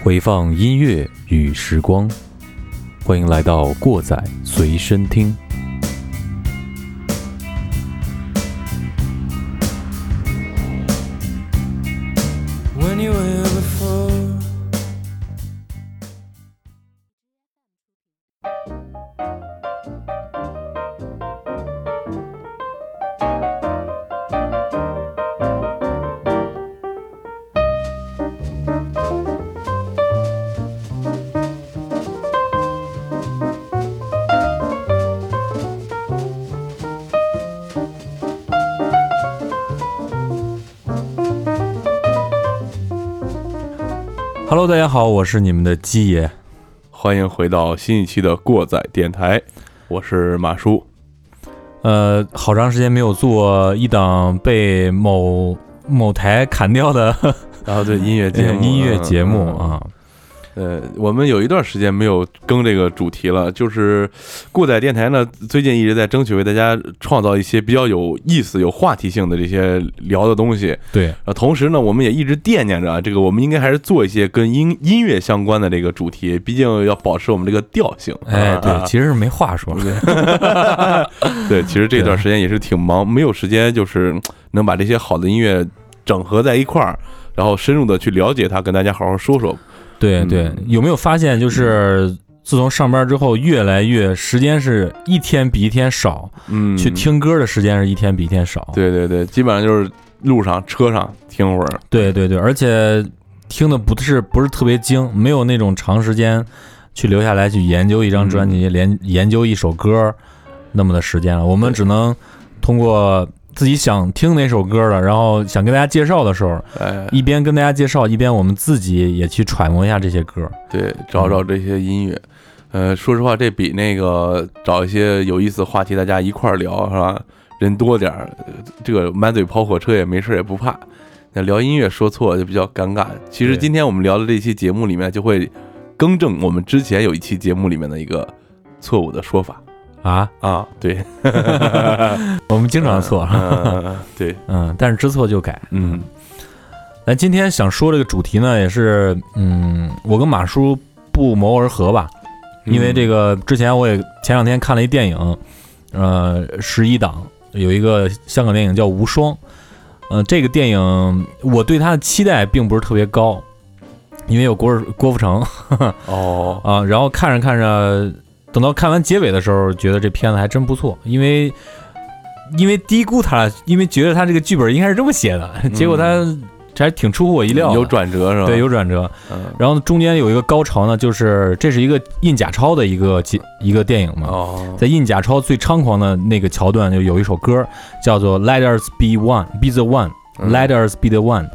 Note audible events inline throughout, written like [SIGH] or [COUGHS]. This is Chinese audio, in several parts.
回放音乐与时光，欢迎来到过载随身听。家好，我是你们的鸡爷，欢迎回到新一期的过载电台，我是马叔。呃，好长时间没有做一档被某某台砍掉的，然后对音乐节目 [LAUGHS] 音乐节目啊。呃，我们有一段时间没有更这个主题了，就是过载电台呢，最近一直在争取为大家创造一些比较有意思、有话题性的这些聊的东西。对，呃，同时呢，我们也一直惦念着啊这个，我们应该还是做一些跟音音乐相关的这个主题，毕竟要保持我们这个调性。哎，对，其实是没话说。[LAUGHS] 对，其实这段时间也是挺忙，没有时间，就是能把这些好的音乐整合在一块儿，然后深入的去了解它，跟大家好好说说。对对，有没有发现，就是自从上班之后，越来越时间是一天比一天少，嗯，去听歌的时间是一天比一天少。对对对，基本上就是路上车上听会儿。对对对，而且听的不是不是特别精，没有那种长时间去留下来去研究一张专辑，连研究一首歌那么的时间了。我们只能通过。自己想听哪首歌了，然后想跟大家介绍的时候，一边跟大家介绍，一边我们自己也去揣摩一下这些歌，对，找找这些音乐。呃，说实话，这比那个找一些有意思的话题，大家一块儿聊，是吧？人多点儿，这个满嘴跑火车也没事也不怕。那聊音乐说错就比较尴尬。其实今天我们聊的这期节目里面，就会更正我们之前有一期节目里面的一个错误的说法。啊？啊，对，[LAUGHS] 我们经常错，对，嗯，但是知错就改，嗯。咱今天想说这个主题呢，也是，嗯，我跟马叔不谋而合吧，因为这个之前我也前两天看了一电影，呃，十一档有一个香港电影叫《无双》，呃，这个电影我对它的期待并不是特别高，因为有郭郭富城，[LAUGHS] 哦。啊，然后看着看着。等到看完结尾的时候，觉得这片子还真不错，因为因为低估他了，因为觉得他这个剧本应该是这么写的，结果他还挺出乎我意料，有转折是吧？对，有转折。然后中间有一个高潮呢，就是这是一个印假钞的一个一个电影嘛，在印假钞最猖狂的那个桥段，就有一首歌叫做《Let Us Be One》，Be the One，Let Us Be the One，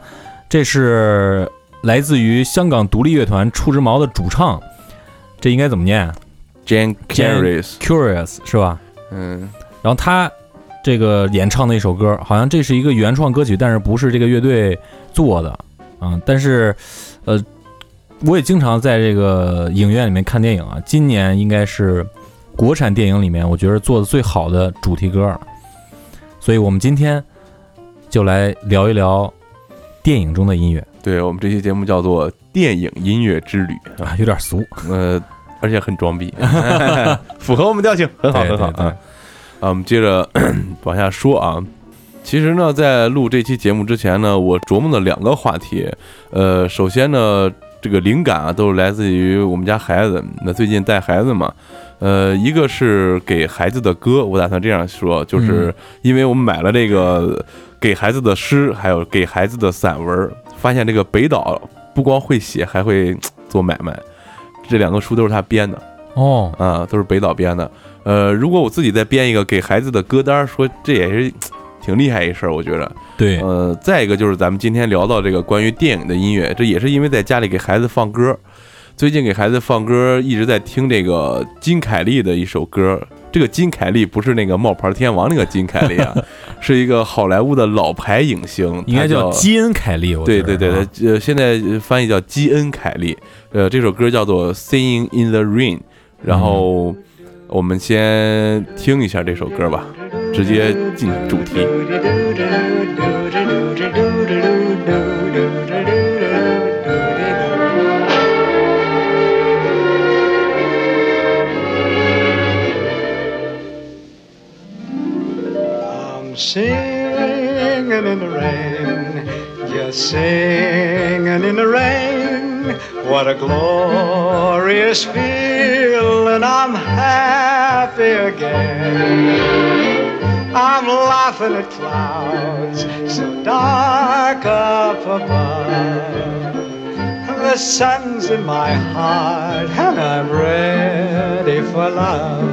这是来自于香港独立乐团触之毛的主唱，这应该怎么念？Jane Curious 是吧？嗯，然后他这个演唱的一首歌，好像这是一个原创歌曲，但是不是这个乐队做的啊？但是，呃，我也经常在这个影院里面看电影啊。今年应该是国产电影里面我觉得做的最好的主题歌，所以我们今天就来聊一聊电影中的音乐。对我们这期节目叫做《电影音乐之旅》啊，有点俗，呃。而且很装逼，[LAUGHS] 符合我们调性，很好很好啊！啊，我们接着 [COUGHS] 往下说啊。其实呢，在录这期节目之前呢，我琢磨了两个话题。呃，首先呢，这个灵感啊，都是来自于我们家孩子。那最近带孩子嘛，呃，一个是给孩子的歌，我打算这样说，就是因为我们买了这个给孩子的诗，还有给孩子的散文，发现这个北岛不光会写，还会做买卖。这两个书都是他编的哦，啊，都是北岛编的。呃，如果我自己再编一个给孩子的歌单，说这也是 [TSK] 挺厉害一事儿，我觉得。对，呃，再一个就是咱们今天聊到这个关于电影的音乐，这也是因为在家里给孩子放歌，最近给孩子放歌，一直在听这个金凯利的一首歌，这个金凯利不是那个冒牌天王那个金凯利啊，[LAUGHS] 是一个好莱坞的老牌影星，应该叫基恩凯利。对对对对，呃，现在翻译叫基恩凯利。呃，这首歌叫做《Singing in the Rain》，然后我们先听一下这首歌吧，直接进主题。Singing in the rain, just singing in the rain. What a glorious feeling! I'm happy again. I'm laughing at clouds so dark up above. The sun's in my heart and I'm ready for love.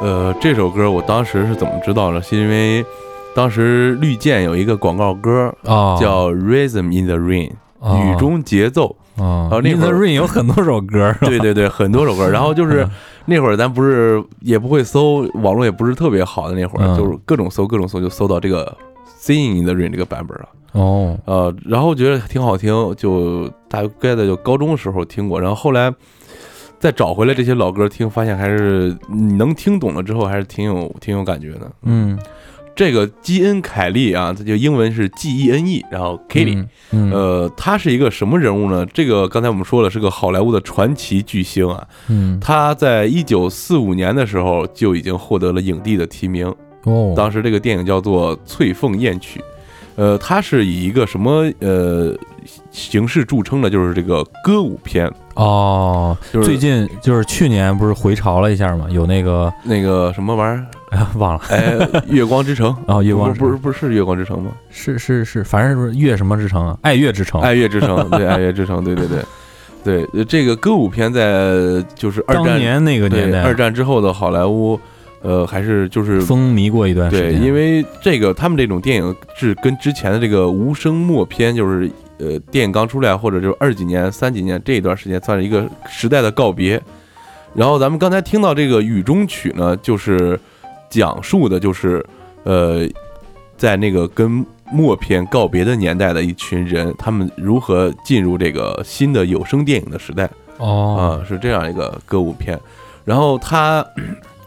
呃，这首歌我当时是怎么知道呢？是因为当时绿箭有一个广告歌啊，叫《Rhythm in the Rain》，啊雨中节奏。啊啊那 In 会 the 儿 Rain 有很多首歌，对对对，很多首歌。然后就是嗯那会儿咱不是也不会搜，网络也不是特别好的那会儿，嗯就是各种搜各种搜，就搜到这个《Singing in the Rain》这个版本了。哦，呃，然后觉得挺好听，就大概在就高中的时候听过，然后后来再找回来这些老歌听，发现还是你能听懂了之后，还是挺有挺有感觉的。嗯。这个基恩凯利啊，他就英文是 G E N E，然后 Kelly，、嗯，呃，他是一个什么人物呢？这个刚才我们说了，是个好莱坞的传奇巨星啊。嗯。他在一九四五年的时候就已经获得了影帝的提名，哦，当时这个电影叫做《翠凤宴曲》，呃，它是以一个什么呃形式著称的，就是这个歌舞片，哦，就是最近就是去年不是回潮了一下嘛，有那个那个什么玩意儿，[LAUGHS] 忘了，哎，月光之城，[LAUGHS] 哦月光不是不是是月光之城吗？是是是，反正是月什么之城啊，爱乐之城，[LAUGHS] 爱乐之城，对，爱乐之城，对对对。对，呃这个歌舞片在就是二战当年那个年代，二战之后的好莱坞，呃，还是就是风靡过一段时间对，因为这个他们这种电影是跟之前的这个无声默片，就是呃电影刚出来或者就是二几年、三几年这一段时间，算是一个时代的告别。然后咱们刚才听到这个《雨中曲》呢，就是讲述的就是呃，在那个跟默片告别的年代的一群人，他们如何进入这个新的有声电影的时代。哦啊，是这样一个歌舞片。然后他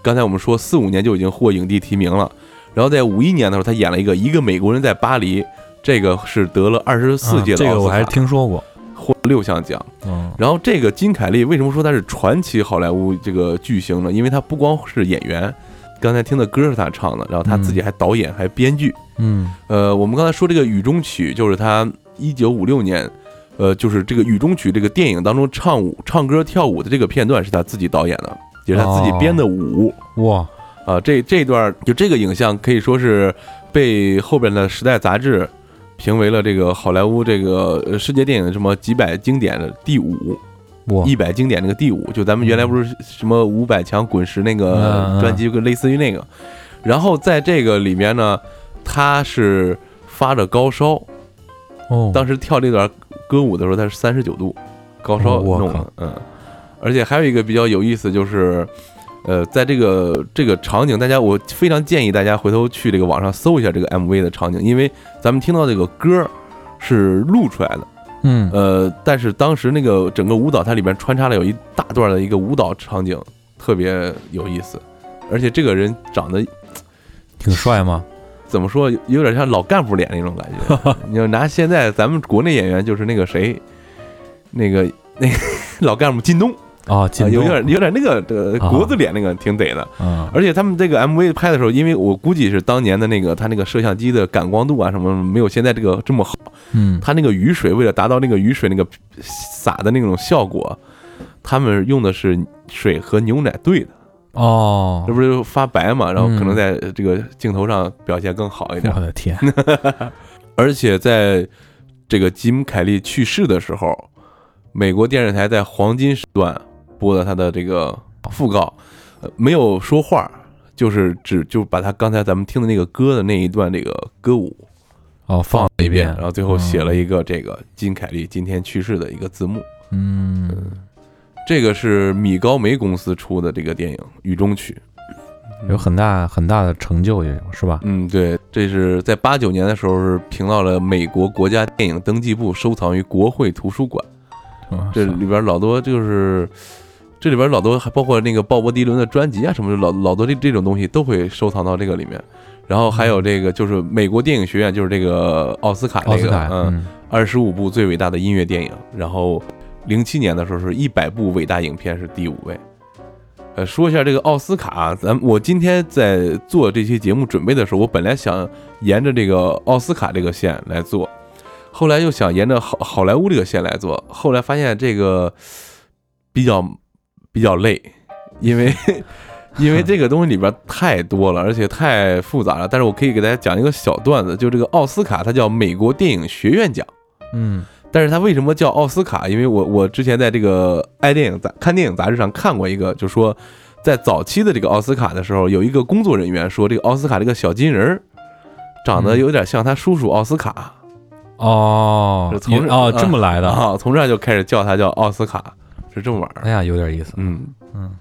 刚才我们说四五年就已经获影帝提名了，然后在五一年的时候，他演了一个一个美国人在巴黎，这个是得了二十四啊届的这个我还是听说过，获六项奖。嗯然后这个金凯利为什么说他是传奇好莱坞这个巨星呢？因为他不光是演员，刚才听的歌是他唱的，然后他自己还导演还编剧。嗯呃，我们刚才说这个《雨中曲》，就是他一九五六年，呃，就是这个《雨中曲》这个电影当中唱舞、唱歌、跳舞的这个片段是他自己导演的，也是他自己编的舞。哇啊，这这段就这个影像可以说是被后边的《时代》杂志评为了这个好莱坞这个呃世界电影什么几百经典的第五，哇一百经典那个第五。就咱们原来不是什么五百强滚石那个专辑，跟类似于那个。然后在这个里面呢，他是发着高烧，哦，当时跳这段歌舞的时候，他是三十九度高烧弄的，嗯，而且还有一个比较有意思，就是，呃，在这个这个场景，大家我非常建议大家回头去这个网上搜一下这个 MV 的场景，因为咱们听到这个歌是录出来的，嗯呃，但是当时那个整个舞蹈它里边穿插了有一大段的一个舞蹈场景，特别有意思，而且这个人长得挺帅吗？怎么说，有有点像老干部脸那种感觉。[LAUGHS] 你要拿现在咱们国内演员，就是那个谁，那个那个 [LAUGHS] 老干部靳东，啊，啊靳东。有点有点那个呃啊。国字脸那个挺得的。嗯而且他们这个 MV 拍的时候，因为我估计是当年的那个他那个摄像机的感光度啊什么没有现在这个这么好，嗯。他那个雨水为了达到那个雨水那个洒的那种效果，他们用的是水和牛奶兑的，哦。这，不是发白嘛？然后可能嗯在这个镜头上表现更好一点。我。的天，[LAUGHS] 而且在这个吉姆·凯利去世的时候，美国电视台在黄金时段播的他的这个讣告，呃，没有说话，就是只就把他刚才咱们听的那个歌的那一段这个歌舞哦，放了一遍，然后最后写了一个这个金凯利今天去世的一个字幕。嗯，这个是米高梅公司出的这个电影《雨中曲》。有很大很大的成就，也有是吧？嗯，对，这是在八九年的时候是评到了美国国家电影登记部，收藏于国会图书馆。嗯这里边老多就是，这里边老多还包括那个鲍勃迪伦的专辑啊什么的，老老多这这种东西都会收藏到这个里面。然后还有这个就是美国电影学院，就是这个奥斯卡这个，嗯，嗯二十五部最伟大的音乐电影。然后零七年的时候是一百部伟大影片是第五位。呃，说一下这个奥斯卡啊，咱我今天在做这期节目准备的时候，我本来想沿着这个奥斯卡这个线来做，后来又想沿着好好莱坞这个线来做，后来发现这个比较比较累，因为 [LAUGHS] 因为这个东西里边太多了，而且太复杂了。但是我可以给大家讲一个小段子，就这个奥斯卡它叫美国电影学院奖。嗯但是它为什么叫奥斯卡？因为我我之前在这个爱电影杂看电影杂志上看过一个，就说在早期的这个奥斯卡的时候，有一个工作人员说，这个奥斯卡这个小金人儿长得有点像他叔叔奥斯卡、哦是从哦这么来的，啊，从这儿就开始叫他叫奥斯卡，是这么玩儿。哎呀，有点意思，嗯嗯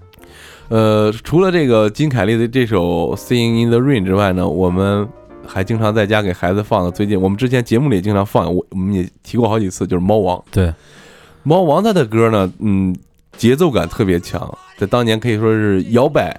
呃，除了这个金凯利的这首《Singing in the Rain》之外呢，我们还经常在家给孩子放的。最近我们之前节目里也经常放，我我们也提过好几次，就是《猫王》。对，猫王他的歌呢，嗯，节奏感特别强，在当年可以说是摇摆，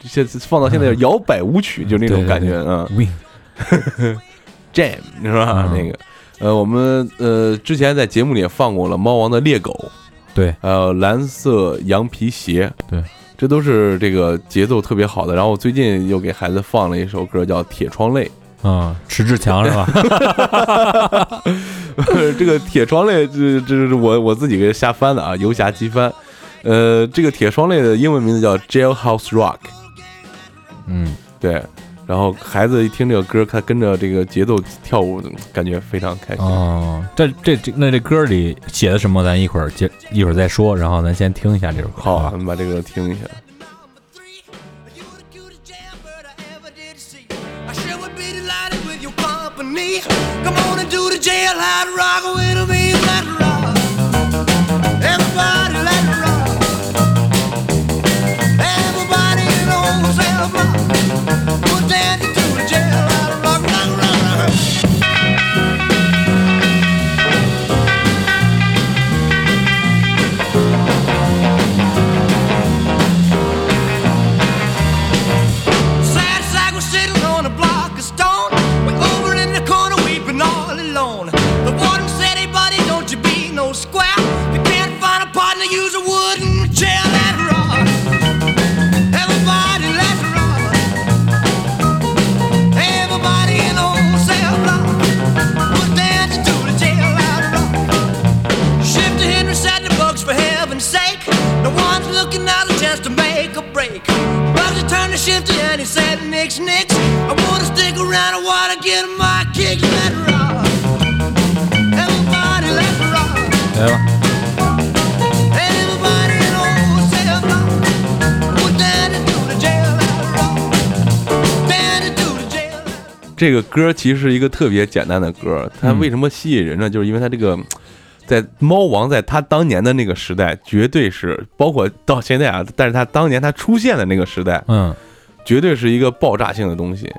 现在放到现在摇摆舞曲，就那种感觉，啊，Win，，jam [LAUGHS] 是吧？嗯那个，呃，我们呃之前在节目里也放过了猫王的猎狗，对，还有蓝色羊皮鞋，对，这都是这个节奏特别好的。然后我最近又给孩子放了一首歌叫《铁窗泪》，嗯，迟志强是吧？[LAUGHS] 这个铁窗泪，这这是我我自己给瞎翻的啊，游侠机翻。呃，这个铁窗泪的英文名字叫 Jailhouse Rock，嗯，对。然后孩子一听这个歌，他跟着这个节奏跳舞，感觉非常开心。哦，这这这那这歌里写的什么？咱一会儿接一会儿再说，然后咱先听一下这首歌。好，吧咱们把这个听一下。You the cutest jailbird I ever did see. I sure would be delighted with your company. Come on and do the jailhouse rock with me, let it rock. Everybody let it rock. Everybody in Put down shifty and he said, Nix, Nix. I wanna stick around, I wanna get my kicks. Let it rock. Everybody, let's rock. 来吧，Everybody in old cell block. We're down into the jail. Let it rock. Down into the jail. 这个歌其实是一个特别简单的歌，它嗯为什么吸引人呢？就是因为它这个在猫王在他当年的那个时代，绝对是包括到现在啊，但是他当年他出现的那个时代，嗯，绝对是一个爆炸性的东西，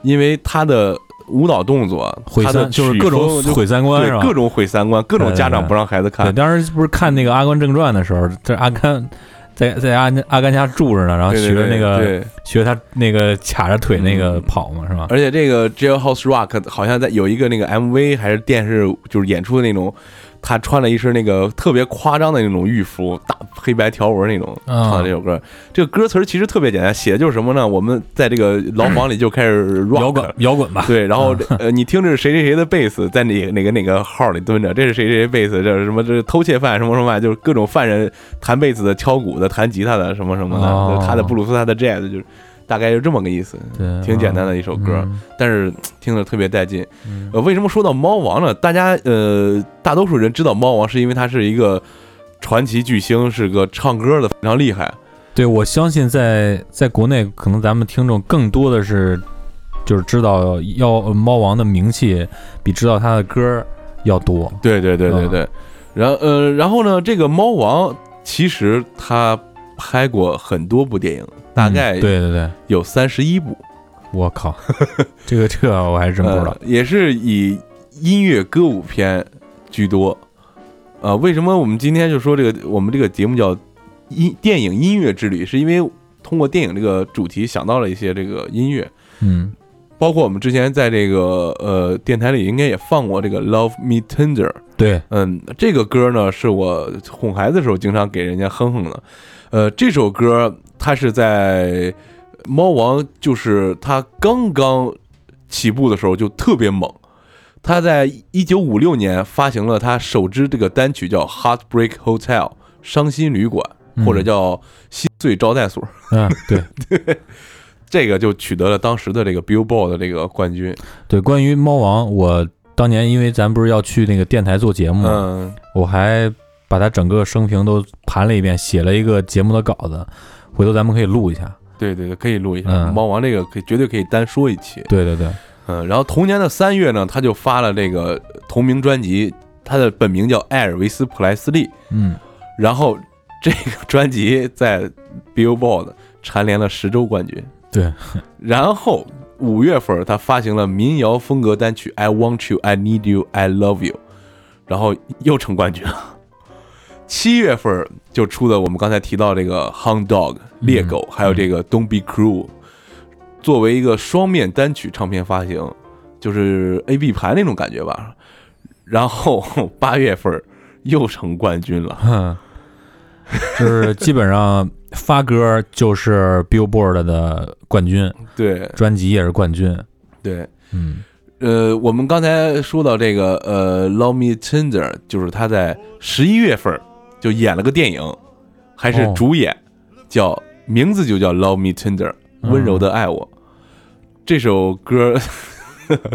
因为他的舞蹈动作，毁他的三就是曲各种风毁三观是吧？对各种毁三观，各种对对对家长不让孩子对，看。当时不是看那个《阿甘正传》的时候，这阿甘在在阿阿甘家住着呢，然后对对对学那个对，学他那个卡着腿那个嗯跑嘛，是吧？而且这个 Jailhouse Rock 好像在有一个那个 MV 还是电视，就是演出的那种，他穿了一身那个特别夸张的那种浴服，大黑白条纹那种，啊唱的这首歌。这个歌词其实特别简单，写的就是什么呢？我们在这个牢房里就开始 rock [LAUGHS] 摇滚摇滚吧，对，然后 [LAUGHS] 呃，你听这是谁谁谁的贝斯在哪哪个哪个号里蹲着，这是谁谁谁贝斯，这是什么这是偷窃犯什么什么犯，就是各种犯人弹贝斯的、敲鼓的、弹吉他的什么什么的，哦他的布鲁斯，他的 jazz，就是大概就这么个意思，对，挺简单的一首歌，嗯但是听着特别带劲。嗯呃，为什么说到猫王呢？大家呃，大多数人知道猫王是因为他是一个传奇巨星，是个唱歌的非常厉害。对，我相信在在国内，可能咱们听众更多的是就是知道要猫王的名气比知道他的歌儿要多。对对对对啊对，然后呃，然后呢，这个猫王其实他拍过很多部电影，大概嗯对对对，有三十一部，我靠，[LAUGHS] 这个这个我还真不知道呃。也是以音乐歌舞片居多。呃，为什么我们今天就说这个我们这个节目叫音电影音乐之旅？是因为通过电影这个主题想到了一些这个音乐，嗯包括我们之前在这个呃电台里应该也放过这个《Love Me Tender》。对，嗯，这个歌呢是我哄孩子的时候经常给人家哼哼的。呃，这首歌它是在猫王，就是他刚刚起步的时候就特别猛。他在一九五六年发行了他首支这个单曲，叫《Heartbreak Hotel》伤心旅馆，嗯或者叫心碎招待所。嗯对 [LAUGHS] 这个就取得了当时的这个 Billboard 的这个冠军。对，关于猫王，我当年因为咱不是要去那个电台做节目，嗯，我还把他整个生平都盘了一遍，写了一个节目的稿子，回头咱们可以录一下。对对对，可以录一下。嗯猫王这个可以绝对可以单说一期。对对对，嗯，然后同年的三月呢，他就发了这个同名专辑，他的本名叫艾尔维斯·普莱斯利。嗯，[LAUGHS] 然后这个专辑在 Billboard 蝉联了十周冠军。对，[LAUGHS] 然后五月份他发行了民谣风格单曲《I Want You, I Need You, I Love You》，然后又成冠军了。七月份就出的我们刚才提到这个《Hound Dog》猎狗，还有这个《Don't Be Cruel》，作为一个双面单曲唱片发行，就是 A B 盘那种感觉吧。然后 [LAUGHS] 八月份又成冠军了。哼，就是基本上发歌就是 Billboard 的冠军，[LAUGHS] 对专辑也是冠军。对，嗯呃，我们刚才说到这个呃，《Love Me Tender》，就是他在十一月份就演了个电影，还是哦。主演，叫名字就叫《Love Me Tender》，嗯。温柔的爱我。这首歌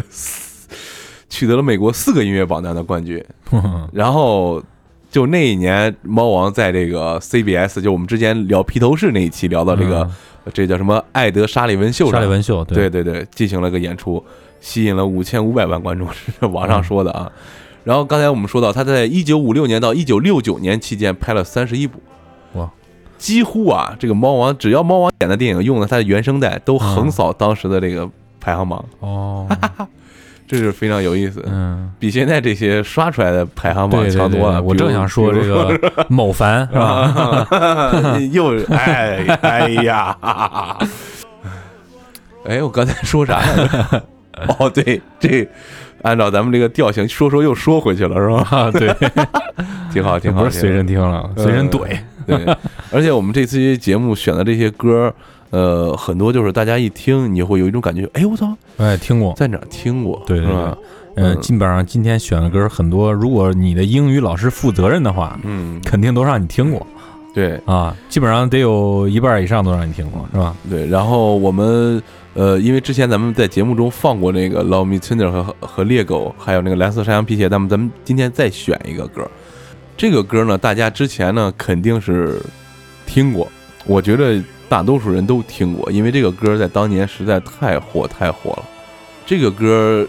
[LAUGHS] 取得了美国四个音乐榜单的冠军，[LAUGHS] 然后就那一年，猫王在这个 CBS，就我们之前聊披头士那一期聊到这个，这叫什么艾德沙利文秀沙利文秀，对。对对，进行了个演出，吸引了五千五百万观众，是网上说的啊。然后刚才我们说到，他在一九五六年到一九六九年期间拍了三十一部，哇，几乎啊，这个猫王只要猫王演的电影用了他的原声带，都横扫当时的这个排行榜，哦，[LAUGHS] 这是非常有意思，嗯，比现在这些刷出来的排行榜强多了。我正想说这个某凡 [LAUGHS] 是吧？[LAUGHS] 又哎哎呀，哎，我刚才说啥？哦，对，这按照咱们这个调性，说说又说回去了，是吧？啊，对，[LAUGHS] 挺好，挺好，不是随身听了，嗯随身怼。[LAUGHS] 对，而且我们这期节目选的这些歌，呃，很多就是大家一听，你会有一种感觉，哎，我操，哎听过，在哪儿听过？对对对是吧？，嗯，嗯基本上今天选的歌很多，如果你的英语老师负责任的话，嗯，肯定都让你听过。对啊，基本上得有一半以上都让你听过，是吧？对，然后我们呃，因为之前咱们在节目中放过那个 Love Me Tender 和和猎狗，还有那个蓝色山羊皮鞋，那么咱们今天再选一个歌。这个歌呢，大家之前呢肯定是听过，我觉得大多数人都听过，因为这个歌在当年实在太火太火了。这个歌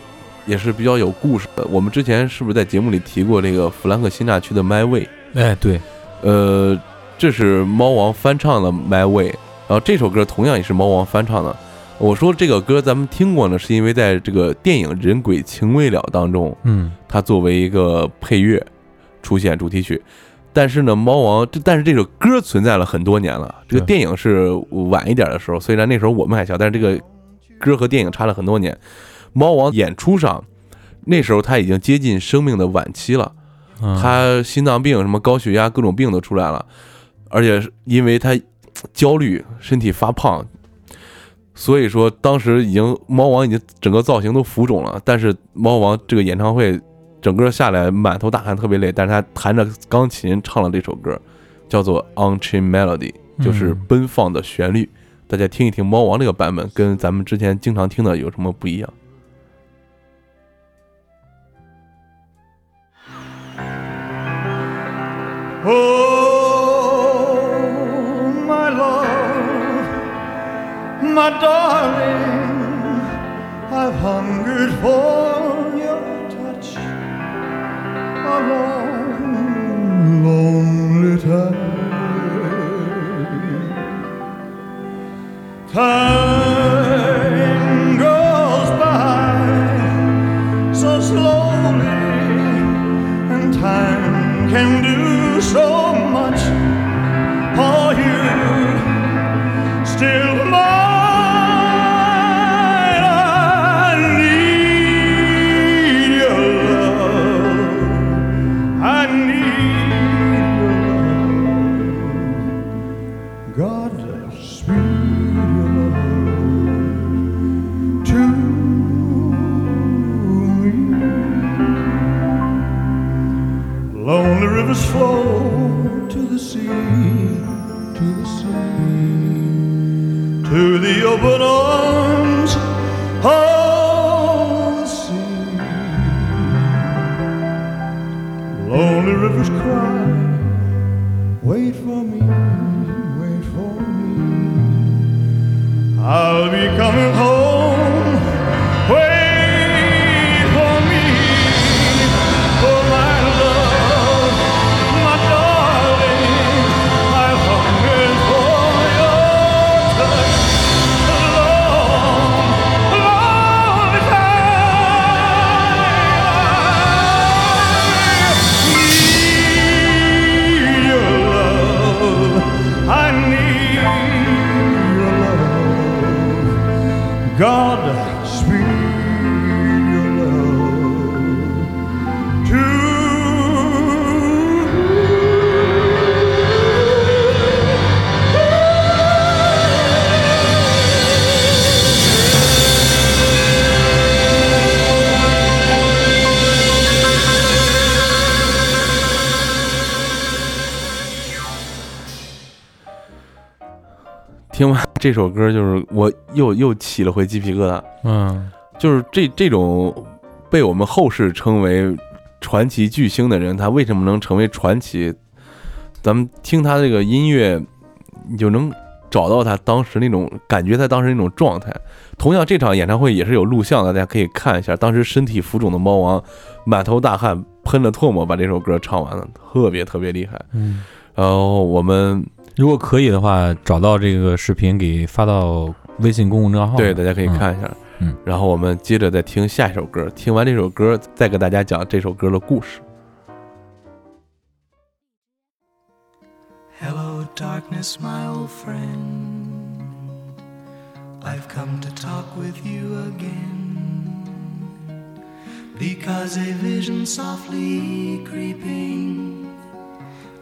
也是比较有故事的。我们之前是不是在节目里提过这个弗兰克辛纳区的《My Way》？哎，对，呃，这是猫王翻唱的《My Way》，然后这首歌同样也是猫王翻唱的。我说这个歌咱们听过呢，是因为在这个电影《人鬼情未了》当中，嗯，它作为一个配乐出现主题曲。但是呢，猫王这但是这首歌存在了很多年了。这个电影是晚一点的时候，虽然那时候我们还小，但是这个歌和电影差了很多年。猫王演出上，那时候他已经接近生命的晚期了。嗯他心脏病、什么高血压、各种病都出来了，而且是因为他焦虑，身体发胖，所以说当时已经猫王已经整个造型都浮肿了。但是猫王这个演唱会整个下来满头大汗，特别累，但是他弹着钢琴唱了这首歌，叫做《Unchained Melody》，就是嗯奔放的旋律。大家听一听猫王这个版本，跟咱们之前经常听的有什么不一样？Oh, my darling, I've hungered for your touch a long, lonely time. 听完这首歌，就是我又又起了回鸡皮疙瘩。嗯就是这这种被我们后世称为传奇巨星的人，他为什么能成为传奇？咱们听他这个音乐，你就能找到他当时那种感觉，他当时那种状态。同样，这场演唱会也是有录像的，大家可以看一下。当时身体浮肿的猫王，满头大汗，喷了唾沫把这首歌唱完了，特别特别厉害。嗯，然后我们如果可以的话，找到这个视频给发到微信公共账号。对大家可以看一下。嗯，然后我们接着再听下一首歌，听完这首歌再给大家讲这首歌的故事。Hello, darkness, my old friend. I've come to talk with you again. Because a vision softly creeping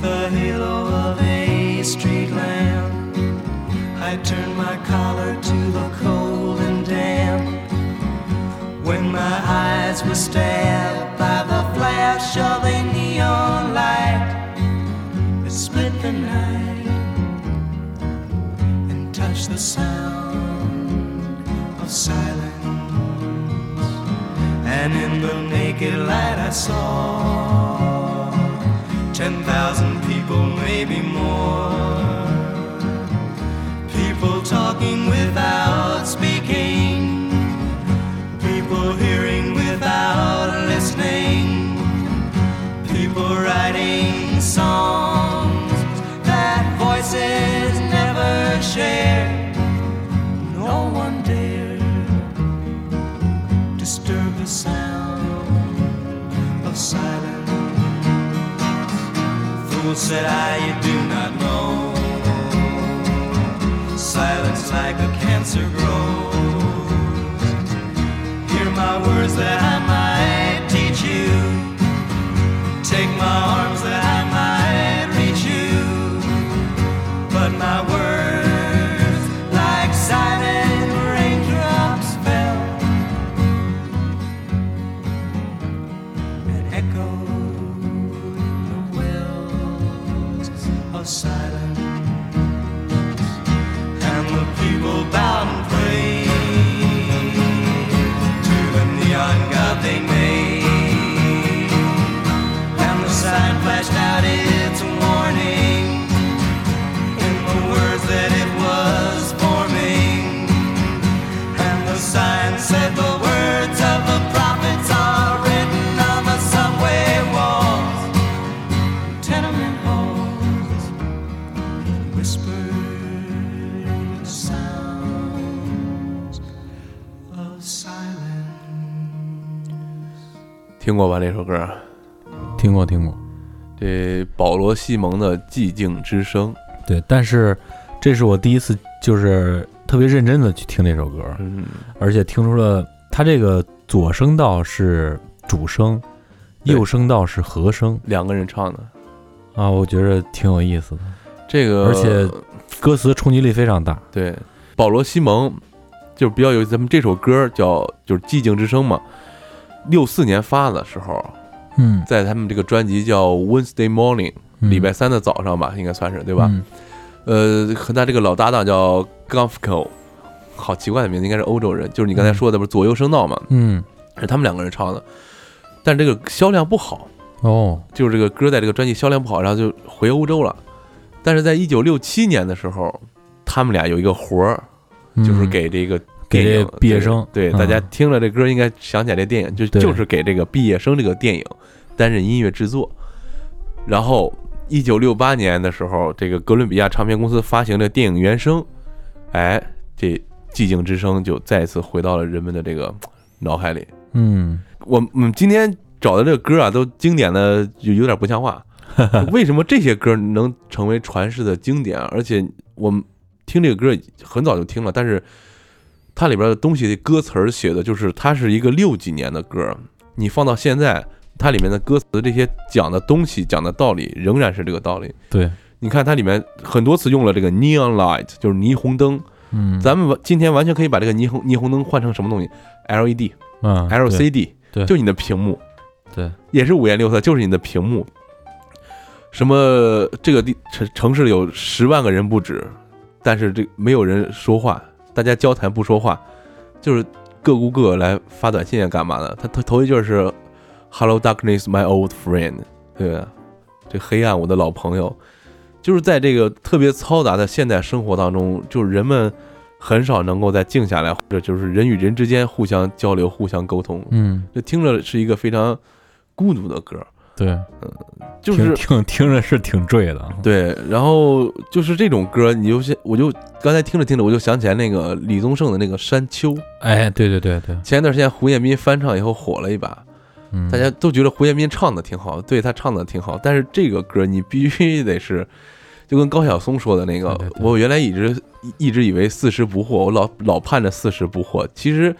The halo of a street lamp, I turned my collar to the cold and damp. When my eyes were stabbed by the flash of a neon light, it split the night and touched the sound of silence. And in the naked light, I saw Fool said I, you do not know. Silence like a cancer grows. Hear my words that I might teach you. Take my arms 过吧这首歌？听过听过，这保罗·西蒙的《寂静之声》。对，但是这是我第一次就是特别认真的去听这首歌，嗯，而且听出了他这个左声道是主声，右声道是和声两个人唱的啊，我觉得挺有意思的，这个，而且歌词冲击力非常大。对保罗·西蒙就是比较有意思。咱们这首歌叫就是《寂静之声》嘛，六四年发的时候，嗯，在他们这个专辑叫《Wednesday Morning》，嗯。礼拜三的早上吧，应该算是对吧？嗯。呃，和他这个老搭档叫 Gunfco，好奇怪的名字，应该是欧洲人，就是你刚才说的不是左右声道嘛，嗯，是他们两个人唱的，但这个销量不好，哦，就是这个歌在这个专辑销量不好，然后就回欧洲了。但是在一九六七年的时候，他们俩有一个活儿，就是嗯给这个给电影这毕业生对，嗯大家听了这歌应该想起来这电影，就就是给这个毕业生这个电影担任音乐制作。然后一九六八年的时候，这个哥伦比亚唱片公司发行的电影原声，哎，这《寂静之声》就再次回到了人们的这个脑海里。嗯我我们今天找的这个歌啊，都经典的就有点不像话。[LAUGHS] 为什么这些歌能成为传世的经典？而且我们听这个歌很早就听了，但是它里边的东西的歌词儿写的就是它是一个六几年的歌，你放到现在，它里面的歌词这些讲的东西、讲的道理仍然是这个道理。对，你看它里面很多次用了这个 neon light，就是霓虹灯。嗯，咱们完今天完全可以把这个霓虹霓虹灯换成什么东西？LED、嗯 LCD，对就你的屏幕。对，也是五颜六色，就是你的屏幕。什么这个地城城市里有十万个人不止，但是这没有人说话，大家交谈不说话，就是各顾各来发短信啊干嘛的。他他头一句是 “Hello darkness, my old friend”，对吧？这黑暗，我的老朋友，就是在这个特别嘈杂的现代生活当中，就是人们很少能够再静下来，或者就是人与人之间互相交流、互相沟通。嗯，这听着是一个非常孤独的歌，对，嗯就是听听听着是挺坠的，对，然后就是这种歌，你就先我就刚才听着听着，我就想起来那个李宗盛的那个《山丘》，哎，对对对对，前一段时间胡彦斌翻唱以后火了一把，嗯，大家都觉得胡彦斌唱的挺好，对他唱的挺好，但是这个歌你必须得是就跟高晓松说的那个，我原来一直一直以为四十不惑，我老老盼着四十不惑，其实。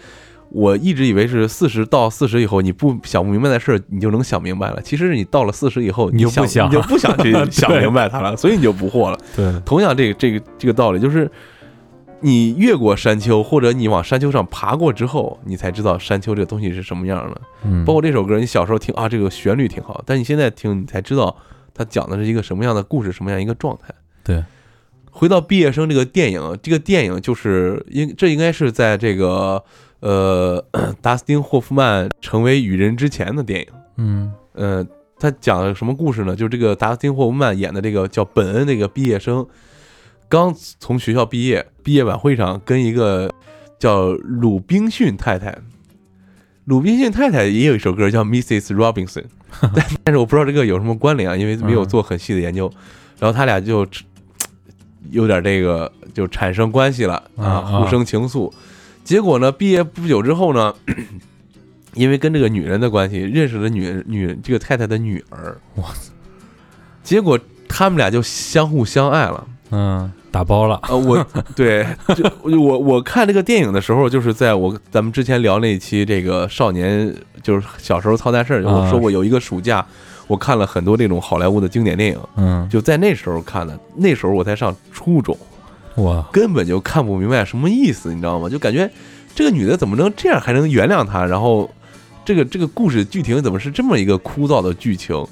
我一直以为是四十到四十以后，你不想不明白的事儿，你就能想明白了。其实你到了四十以后，你就不想，[LAUGHS] 想你就不想去 [LAUGHS] 想明白它了，所以你就不惑了。对，同样，这个这个这个道理就是，你越过山丘，或者你往山丘上爬过之后，你才知道山丘这个东西是什么样的。嗯，包括这首歌，你小时候听啊，这个旋律挺好，但你现在听，你才知道它讲的是一个什么样的故事，什么样一个状态。对，回到毕业生这个电影，这个电影就是应这应该是在这个呃 [COUGHS] 达斯汀霍夫曼成为雨人之前的电影。嗯呃，他讲了什么故事呢？就是这个达斯汀霍夫曼演的这个叫本恩这个毕业生，刚从学校毕业，毕业晚会上跟一个叫鲁滨逊太太，鲁滨逊太太也有一首歌叫 Mrs. Robinson，[LAUGHS] 但但是我不知道这个有什么关联啊，因为没有做很细的研究。然后他俩就 [TSK] 有点这个就产生关系了啊互生情愫。结果呢，毕业不久之后呢，[CLEARS THROAT] 因为跟这个女人的关系，认识了女女这个太太的女儿。哇结果他们俩就相互相爱了。嗯，打包了，呃，我 [LAUGHS] 对，就我我看这个电影的时候，就是在我咱们之前聊那一期这个少年，就是小时候操蛋事儿，啊我说我有一个暑假，我看了很多这种好莱坞的经典电影，嗯，就在那时候看的。那时候我才上初中，哇，根本就看不明白什么意思，你知道吗？就感觉这个女的怎么能这样还能原谅他？然后这个这个故事剧情怎么是这么一个枯燥的剧情？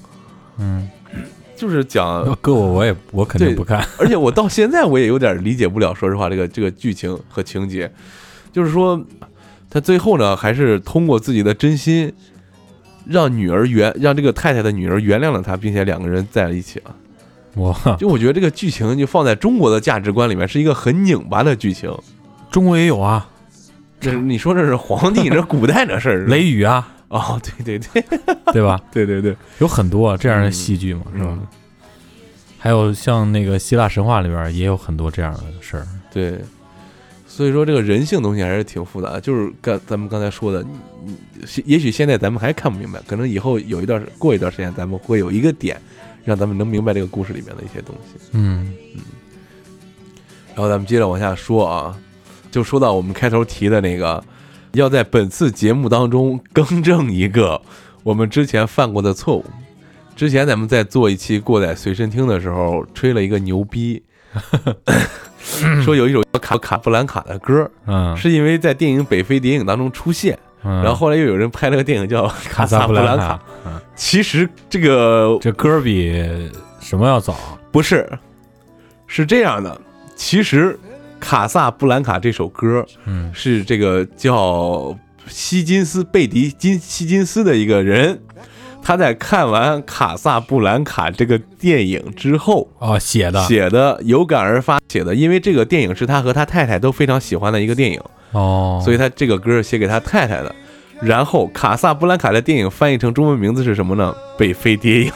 嗯，就是讲要搁我我也我肯定不看，[LAUGHS] 而且我到现在我也有点理解不了，说实话，这个这个剧情和情节，就是说他最后呢，还是通过自己的真心，让女儿原让这个太太的女儿原谅了他，并且两个人在了一起了。哇，就我觉得这个剧情就放在中国的价值观里面是一个很拧巴的剧情。中国也有啊，这你说这是皇帝，这古代的事儿，雷雨啊，哦，对对对 [LAUGHS] 对吧？对对对，有很多这样的戏剧嘛，是吧嗯？还有像那个希腊神话里边也有很多这样的事儿，对，所以说这个人性东西还是挺复杂的，就是刚咱们刚才说的，也许现在咱们还看不明白，可能以后有一段过一段时间，咱们会有一个点，让咱们能明白这个故事里面的一些东西。嗯嗯然后咱们接着往下说啊，就说到我们开头提的那个，要在本次节目当中更正一个我们之前犯过的错误。之前咱们在做一期过载随身听的时候，吹了一个牛逼，[LAUGHS] 说有一首叫卡卡布兰卡的歌，嗯，是因为在电影《北非谍影》当中出现，然然后后来又有人拍了个电影叫《卡萨布兰卡，嗯。其实这个这歌比什么要早？不是，是这样的，其实《卡萨布兰卡》这首歌嗯。是这个叫希金斯贝迪金希金斯的一个人，他在看完《卡萨布兰卡》这个电影之后啊，写的。写的，有感而发写的，因为这个电影是他和他太太都非常喜欢的一个电影，哦，所以他这个歌是写给他太太的。然后，卡萨布兰卡的电影翻译成中文名字是什么呢？北非谍影。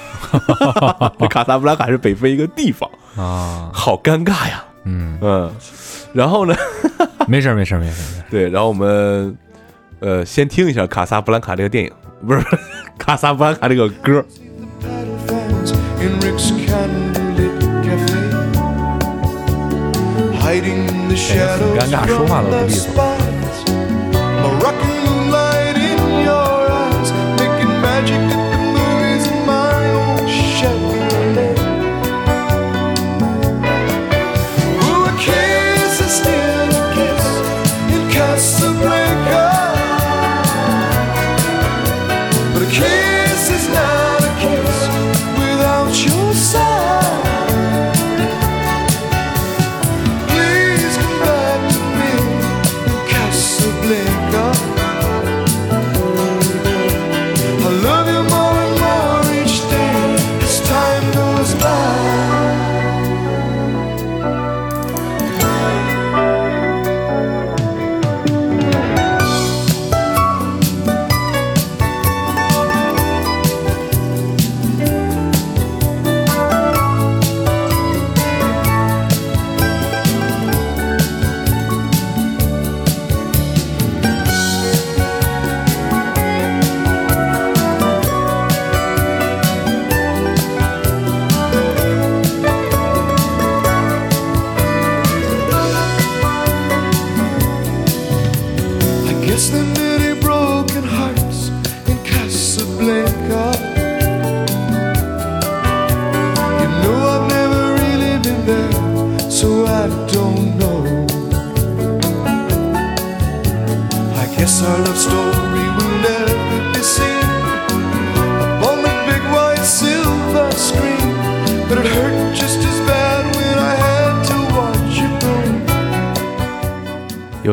这 [LAUGHS] 卡萨布兰卡是北非一个地方，啊，好尴尬呀。嗯，嗯，然后呢？没 [LAUGHS] 事没事儿没事儿没事儿，对，然后我们呃先听一下卡萨布兰卡这个电影，不是 [LAUGHS] 卡萨布兰卡这个歌。尴尬说话都 from 不利 the 索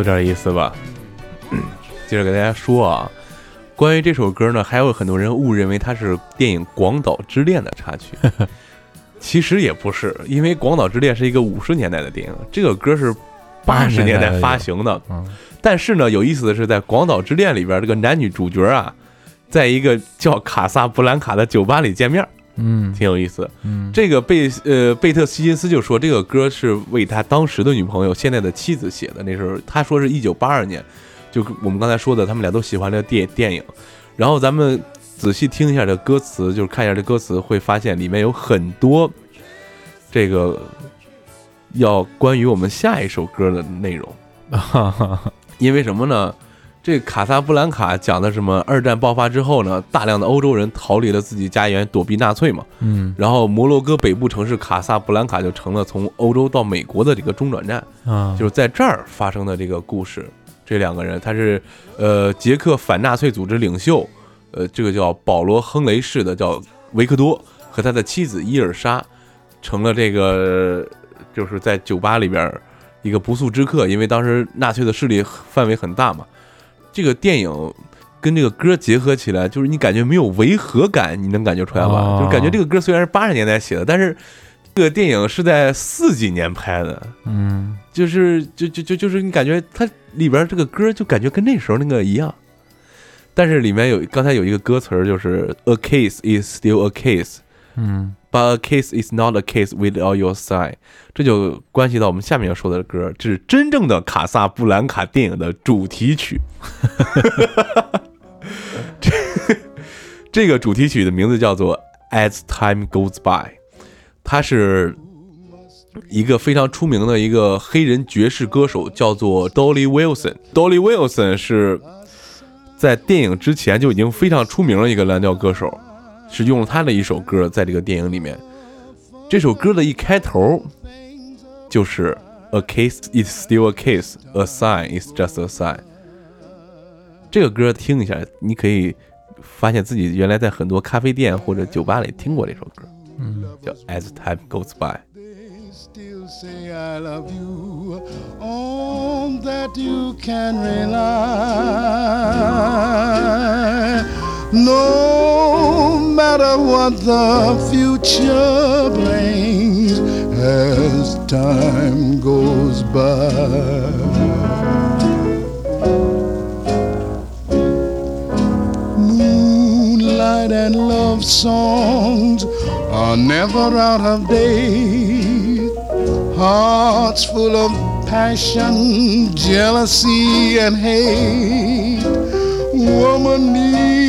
点意思吧？[CLEARS THROAT] 接着给大家说啊，关于这首歌呢，还有很多人误认为它是电影《广岛之恋》的插曲，[LAUGHS] 其实也不是，因为《广岛之恋》是一个五十年代的电影，这个歌是八十年代发行的。嗯但是呢，有意思的是，在《广岛之恋》里边，这个男女主角啊，在一个叫卡萨布兰卡的酒吧里见面，嗯挺有意思。嗯这个贝呃贝特希金斯就说，这个歌是为他当时的女朋友，现在的妻子写的。那时候他说是一九八二年，就我们刚才说的，他们俩都喜欢这个电电影。然后咱们仔细听一下这歌词，就是看一下这歌词，会发现里面有很多这个要关于我们下一首歌的内容。哈 [LAUGHS] 哈因为什么呢？这卡萨布兰卡讲的什么？二战爆发之后呢，大量的欧洲人逃离了自己家园，躲避纳粹嘛。嗯然后摩洛哥北部城市卡萨布兰卡就成了从欧洲到美国的这个中转站，啊，就是在这儿发生的这个故事。这两个人，他是呃捷克反纳粹组织领袖，呃，这个叫保罗·亨雷市的叫维克多和他的妻子伊尔莎，成了这个就是在酒吧里边儿一个不速之客，因为当时纳粹的势力范围很大嘛。这个电影跟这个歌结合起来，就是你感觉没有违和感，你能感觉出来吧？哦就是感觉这个歌虽然是八十年代写的，但是这个电影是在四几年拍的，嗯就是就就就就是你感觉它里边这个歌就感觉跟那时候那个一样，但是里面有刚才有一个歌词儿就是 A case is still a case。嗯 But a case is not a case without your sign，这就关系到我们下面要说的歌，这是真正的卡萨布兰卡电影的主题曲。这这个主题曲的名字叫做《As Time Goes By》，它是一个非常出名的一个黑人爵士歌手，叫做 Dolly Wilson。Dolly Wilson 是在电影之前就已经非常出名的一个蓝调歌手。是用了他的一首歌在这个电影里面。这首歌的一开头就是 "A case is still a case, a sign is just a sign"。这个歌听一下，你可以发现自己原来在很多咖啡店或者酒吧里听过这首歌，嗯叫 "As Time Goes By"。They still say I love you, on that you can rely. No matter what the future brings as time goes by. Moonlight and love songs are never out of date. Hearts full of passion, jealousy, and hate. Woman needs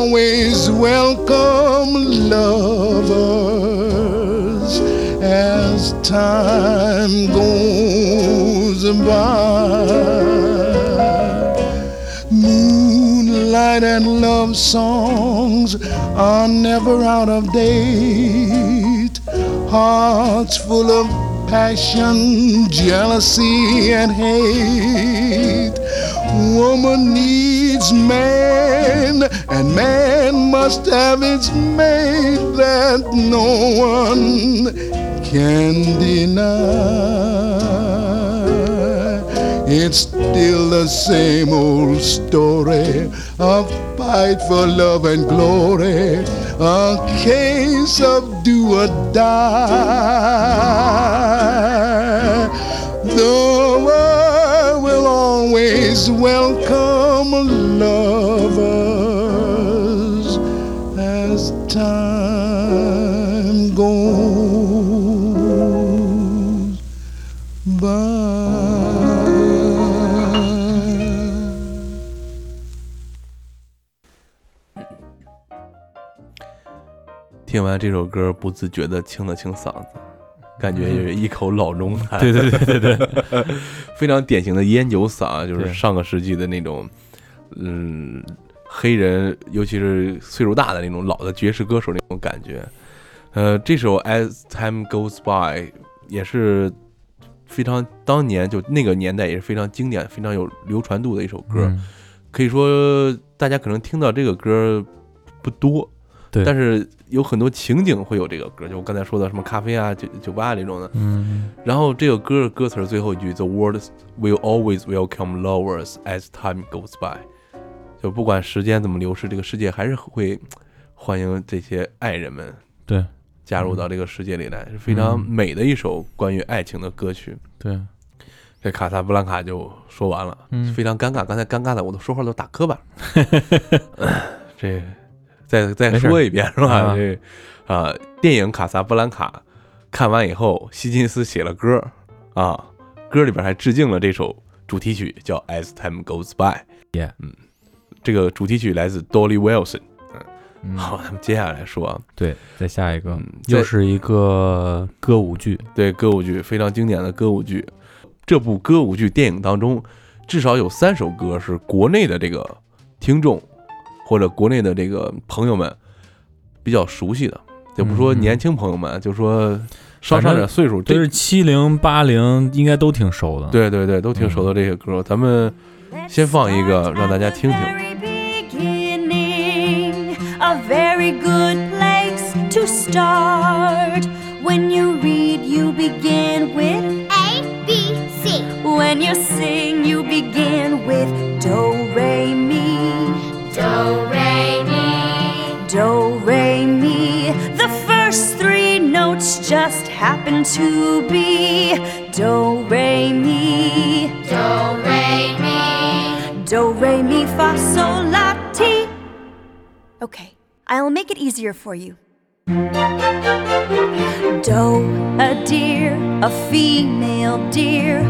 always welcome lovers as time goes by. Moonlight and love songs are never out of date. Hearts full of passion, jealousy, and hate. Woman needs man, and man must have its mate that no one can deny. It's still the same old story of fight for love and glory, a case of do or die. The world will always welcome lovers 听完这首歌，不自觉的清了清嗓子，感觉有一口老中痰。对对对对对，[LAUGHS] 非常典型的烟酒嗓，就是上个世纪的那种，嗯，黑人，尤其是岁数大的那种老的爵士歌手那种感觉。呃，这首《As Time Goes By》也是非常当年就那个年代也是非常经典、非常有流传度的一首歌。嗯可以说，大家可能听到这个歌不多，对但是有很多情景会有这个歌，就我刚才说的什么咖啡啊、酒酒吧这种的。嗯然后这个歌的歌词儿最后一句，The world will always welcome lovers as time goes by，就不管时间怎么流逝，这个世界还是会欢迎这些爱人们对加入到这个世界里来，是非常嗯美的一首关于爱情的歌曲。对，这卡萨布兰卡就说完了，嗯非常尴尬，刚才尴尬的我都说话都打磕巴了。[LAUGHS] 这再再说一遍是吧？啊这啊，电影《卡萨布兰卡》看完以后，希金斯写了歌啊，歌里边还致敬了这首主题曲，叫《As Time Goes By》。Yeah 嗯，这个主题曲来自 Dolly Wilson。嗯好，咱们接下来说啊，对，再下一个嗯又是一个歌舞剧，对歌舞剧非常经典的歌舞剧。这部歌舞剧电影当中，至少有三首歌是国内的这个听众或者国内的这个朋友们比较熟悉的，就不说嗯年轻朋友们，就说稍上点岁数，这是七零八零，应该都挺熟的。，对对对，都挺熟的这些歌。咱们先放一个让大家听听。A very good place to start. When you read, you begin with A B C When you sing, you begin with do, re, mi. Do Re Mi Do, re, mi. The first three notes just happen to be do, re, mi. Do Re Mi Do, re, mi, fa, sol, la, ti. Okay, I'll make it easier for you. Doe, a deer, a female deer.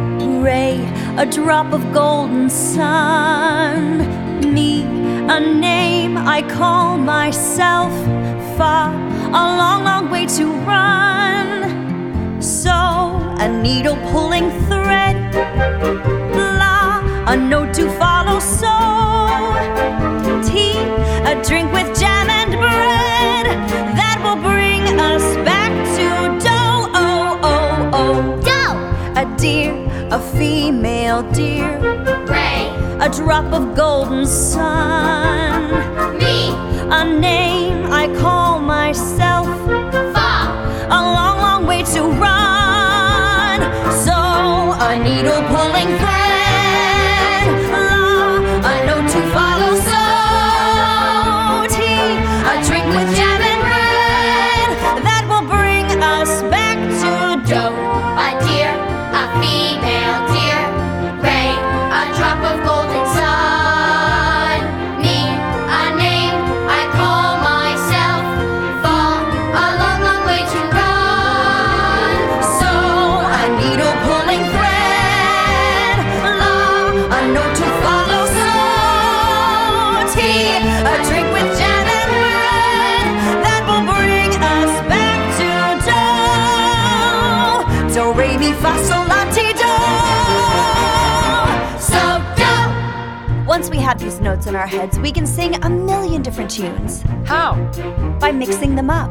Ray, a drop of golden sun. Me, a name I call myself. far, a long, long way to run. So, a needle pulling thread. La, a note to follow. So, tea, a drink with jam and bread that will bring us back to dough. Oh, oh, oh. Do A deer, a female deer, drop of golden sun, Mi a name I call myself, Fa a long, long way to run. So, a needle pulling thread, Once we have these notes in our heads, we can sing a million different tunes. How? By mixing them up.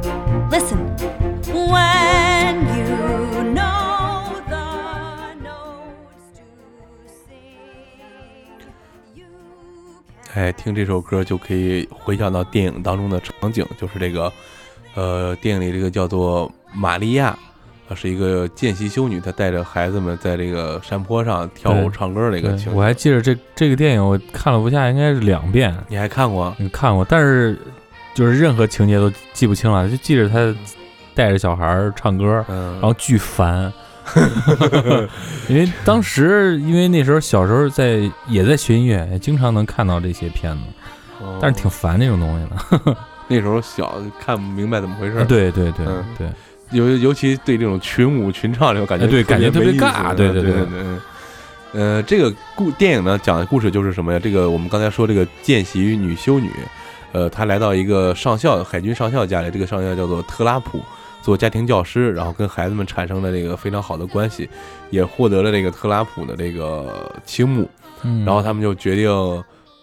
Listen. When you know the notes to sing, you can 哎，听这首歌就可以回想到电影当中的场景，就是这个，呃，电影里这个叫做玛利亚， 啊，是一个见习修女，她带着孩子们在这个山坡上跳舞唱歌的一个情。我还记得这这个电影，我看了不下，应该是两遍，你还看过？你看过，但是就是任何情节都记不清了，就记着她带着小孩儿唱歌，嗯，然后巨烦。[LAUGHS] 因为当时，因为那时候小时候在也在学音乐，也经常能看到这些片子，哦但是挺烦那种东西的。那时候小看不明白怎么回事儿，[LAUGHS] 对对对嗯对，尤尤其对这种群舞群唱这种感觉，哎对感觉特别尬对对对对对。嗯呃，这个故电影呢讲的故事就是什么呀？这个我们刚才说这个见习女修女，呃，她来到一个上校海军上校家里，这个上校叫做特拉普，做家庭教师，然后跟孩子们产生了这个非常好的关系，也获得了这个特拉普的这个倾慕，嗯然后他们就决定，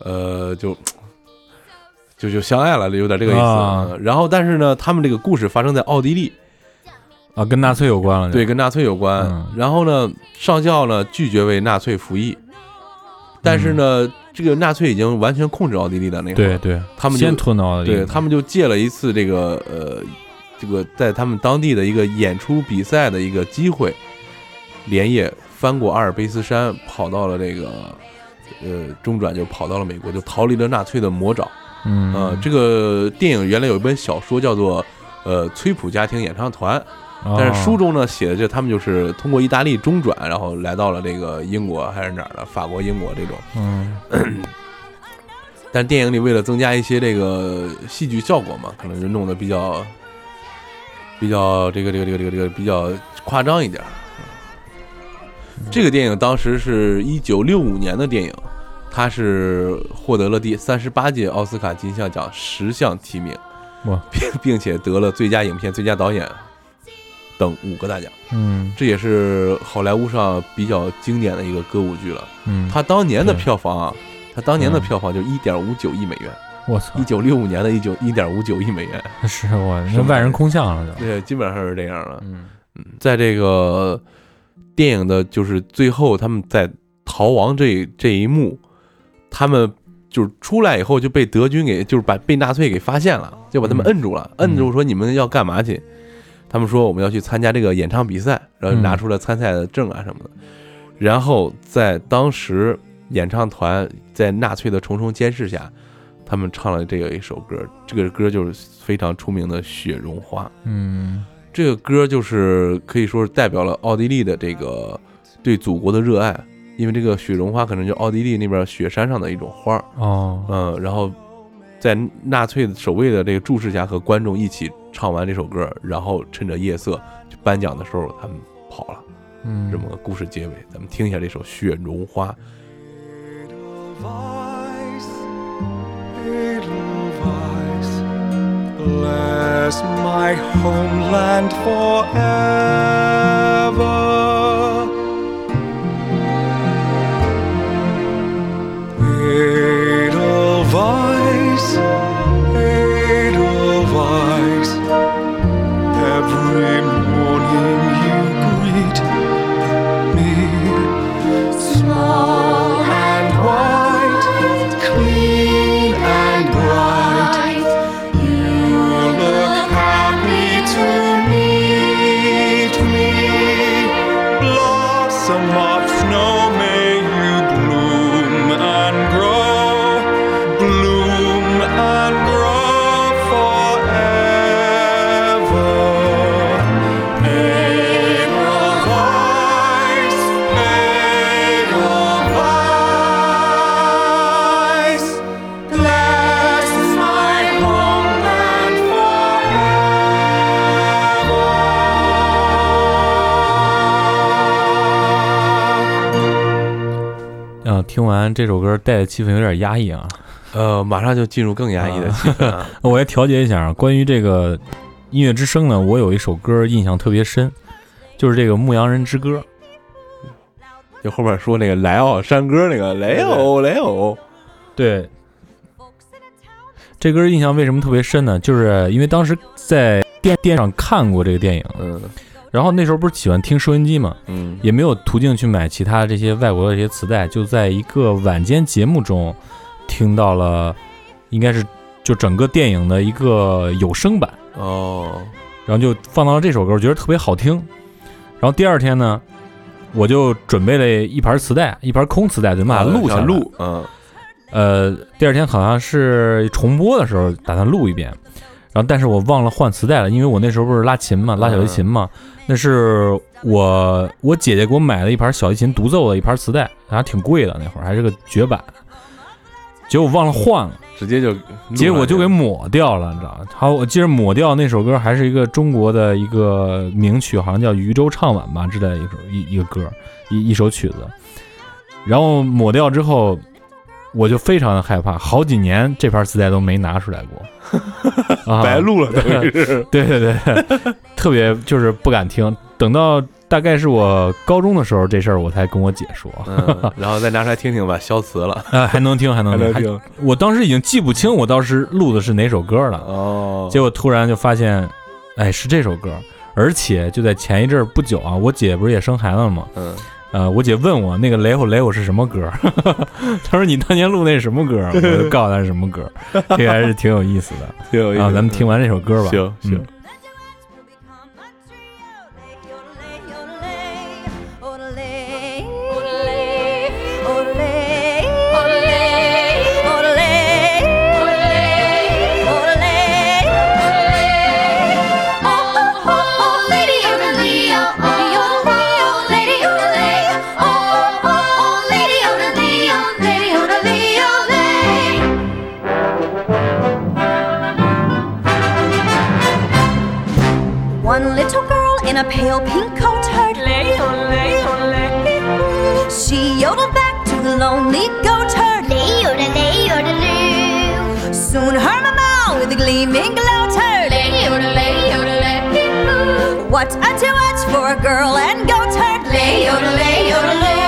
呃，就就就相爱了，有点这个意思。啊然后，但是呢，他们这个故事发生在奥地利，啊，跟纳粹有关了，对，，跟纳粹有关。嗯然后呢，上校呢拒绝为纳粹服役，但是呢，这个纳粹已经完全控制奥地利的那会儿，对对，他们就对他们就借了一次这个呃，这个在他们当地的一个演出比赛的一个机会，连夜翻过阿尔卑斯山，跑到了这个呃中转就跑到了美国，就逃离了纳粹的魔爪。嗯呃，这个电影原来有一本小说叫做呃崔普家庭演唱团，哦但是书中呢写的就他们就是通过意大利中转，然后来到了这个英国还是哪儿的法国、英国这种。嗯 [CLEARS THROAT] 但电影里为了增加一些这个戏剧效果嘛，可能就弄得比较比较这个这个这个这个这个比较夸张一点儿。这个电影当时是一九六五年的电影，它是获得了第三十八届奥斯卡金像奖十项提名，并并且得了最佳影片、最佳导演等五个大奖。嗯这也是好莱坞上比较经典的一个歌舞剧了。嗯，它当年的票房啊，它当年的嗯票房就一点五九亿美元。我操一，九六五年的一九一点五九亿美元，[LAUGHS] 是我是万人空巷了就，对，基本上是这样了。嗯嗯，在这个电影的就是最后他们在逃亡这这一幕，他们就是出来以后就被德军给就是把被纳粹给发现了，就把他们嗯摁住了，摁住说你们要干嘛去？他们说我们要去参加这个演唱比赛，然后嗯拿出了参赛的证啊什么的。然后在当时演唱团在纳粹的重重监视下，他们唱了这个一首歌，这个歌就是非常出名的《雪绒花》。嗯这个歌就是可以说是代表了奥地利的这个对祖国的热爱，因为这个雪绒花可能就奥地利那边雪山上的一种花儿，哦，嗯，然后在纳粹守卫的这个注视下，和观众一起唱完这首歌，然后趁着夜色就颁奖的时候，他们跑了，嗯这么个故事结尾，咱们听一下这首《雪绒花》。Bless my homeland forever. 听完这首歌带的气氛有点压抑啊，呃，马上就进入更压抑的气氛啊！[LAUGHS] 我来调节一下啊。关于这个音乐之声呢，我有一首歌印象特别深，就是这个《牧羊人之歌》。就后面说那个莱奥山歌那个莱欧莱欧，对，这歌印象为什么特别深呢？就是因为当时在电电视上看过这个电影，嗯然后那时候不是喜欢听收音机嘛，嗯。也没有途径去买其他这些外国的这些磁带，就在一个晚间节目中听到了，应该是就整个电影的一个有声版，哦，然后就放到了这首歌，我觉得特别好听。然后第二天呢，我就准备了一盘磁带，一盘空磁带，对吧？录下来。录，嗯。呃，第二天好像是重播的时候打算录一遍，然后但是我忘了换磁带了，因为我那时候不是拉琴嘛，拉小提琴嘛，那是我我姐姐给我买了一盘小提琴独奏的一盘磁带，还挺贵的，那会儿还是个绝版。结果忘了换了，直接就结果就给抹掉了，你知道吗？好，我记得抹掉那首歌还是一个中国的一个名曲，好像叫《渔舟唱晚》吧之类的一首一一个歌，一一首曲子。然后抹掉之后，我就非常的害怕，好几年这盘磁带都没拿出来过，[LAUGHS] 啊白录了，等于是。对 [LAUGHS] 对对，特别就是不敢听。等到大概是我高中的时候，这事儿我才跟我姐说，嗯，然后再拿出来听听吧，消磁了，[LAUGHS] 啊，还能听，还能能听。我当时已经记不清我当时录的是哪首歌了，哦，结果突然就发现，哎，是这首歌，而且就在前一阵儿不久啊，我姐不是也生孩子了吗？嗯，呃，我姐问我那个雷虎雷虎是什么歌，[LAUGHS] 她说你当年录那是什么歌，[LAUGHS] 我就告诉她是什么歌，这个还是挺有意思的。挺有意思啊。咱们听完这首歌吧，行行。嗯。pale pink coat herd. Lay, ole, lay. She yodeled back to the lonely goat herd. Lay, ole, lay, ole, Soon her mama with a gleaming gloat herd. Lay, ole, lay, ole. What a duet for a girl and goat herd. Lay, ole, lay, ole.